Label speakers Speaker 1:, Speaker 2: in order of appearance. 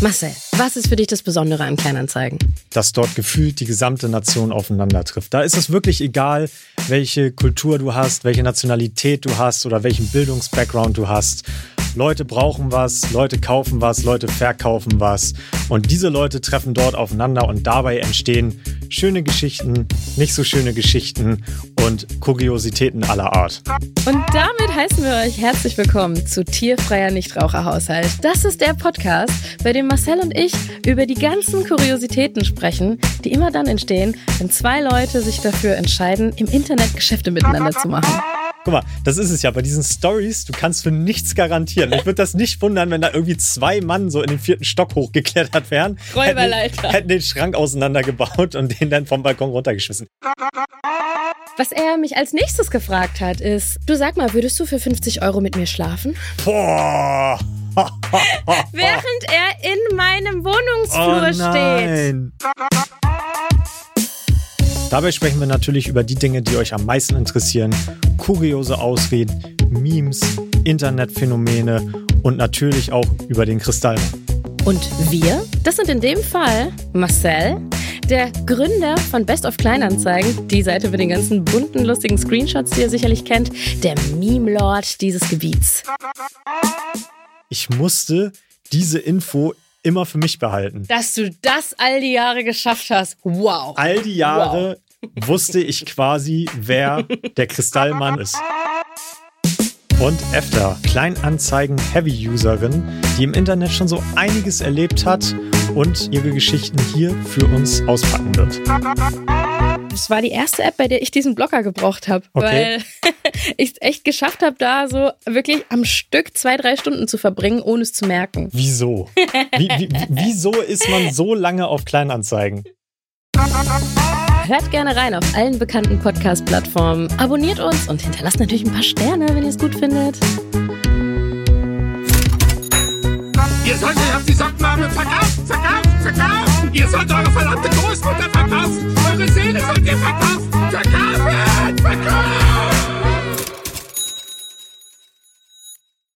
Speaker 1: Marcel, was ist für dich das Besondere an Kleinanzeigen?
Speaker 2: Dass dort gefühlt die gesamte Nation aufeinander trifft. Da ist es wirklich egal, welche Kultur du hast, welche Nationalität du hast oder welchen Bildungsbackground du hast. Leute brauchen was, Leute kaufen was, Leute verkaufen was. Und diese Leute treffen dort aufeinander und dabei entstehen schöne Geschichten, nicht so schöne Geschichten und Kuriositäten aller Art.
Speaker 1: Und damit heißen wir euch herzlich willkommen zu Tierfreier Nichtraucherhaushalt. Das ist der Podcast, bei dem Marcel und ich über die ganzen Kuriositäten sprechen, die immer dann entstehen, wenn zwei Leute sich dafür entscheiden, im Internet Geschäfte miteinander zu machen.
Speaker 2: Guck mal, das ist es ja bei diesen Stories, du kannst für nichts garantieren. Ich würde das nicht wundern, wenn da irgendwie zwei Mann so in den vierten Stock hochgeklettert wären.
Speaker 1: Räuberleiter.
Speaker 2: Hätten, hätten den Schrank auseinandergebaut und den dann vom Balkon runtergeschmissen.
Speaker 1: Was er mich als nächstes gefragt hat, ist: Du sag mal, würdest du für 50 Euro mit mir schlafen?
Speaker 2: Boah!
Speaker 1: Während er in meinem Wohnungsflur
Speaker 2: oh
Speaker 1: steht.
Speaker 2: Dabei sprechen wir natürlich über die Dinge, die euch am meisten interessieren. Kuriose Ausreden, Memes, Internetphänomene und natürlich auch über den Kristallmann.
Speaker 1: Und wir, das sind in dem Fall Marcel, der Gründer von Best of Kleinanzeigen, die Seite mit den ganzen bunten, lustigen Screenshots, die ihr sicherlich kennt, der Meme-Lord dieses Gebiets.
Speaker 2: Ich musste diese Info immer für mich behalten.
Speaker 1: Dass du das all die Jahre geschafft hast, wow.
Speaker 2: All die Jahre wusste ich quasi, wer der Kristallmann ist. Und Efter, Kleinanzeigen-Heavy-Userin, die im Internet schon so einiges erlebt hat und ihre Geschichten hier für uns auspacken wird.
Speaker 1: Das war die erste App, bei der ich diesen Blocker gebraucht habe,
Speaker 2: Okay.
Speaker 1: weil ich es echt geschafft habe, da so wirklich am Stück zwei, drei Stunden zu verbringen, ohne es zu merken.
Speaker 2: Wieso? Wie, wie, wieso ist man so lange auf Kleinanzeigen?
Speaker 1: Hört gerne rein auf allen bekannten Podcast-Plattformen, abonniert uns und hinterlasst natürlich ein paar Sterne, wenn ihr es gut findet.
Speaker 3: Ihr sollt euch auf die Sockenmarmel verkaufen, verkaufen, verkaufen. Ihr sollt eure verdammte Großmutter verkaufen.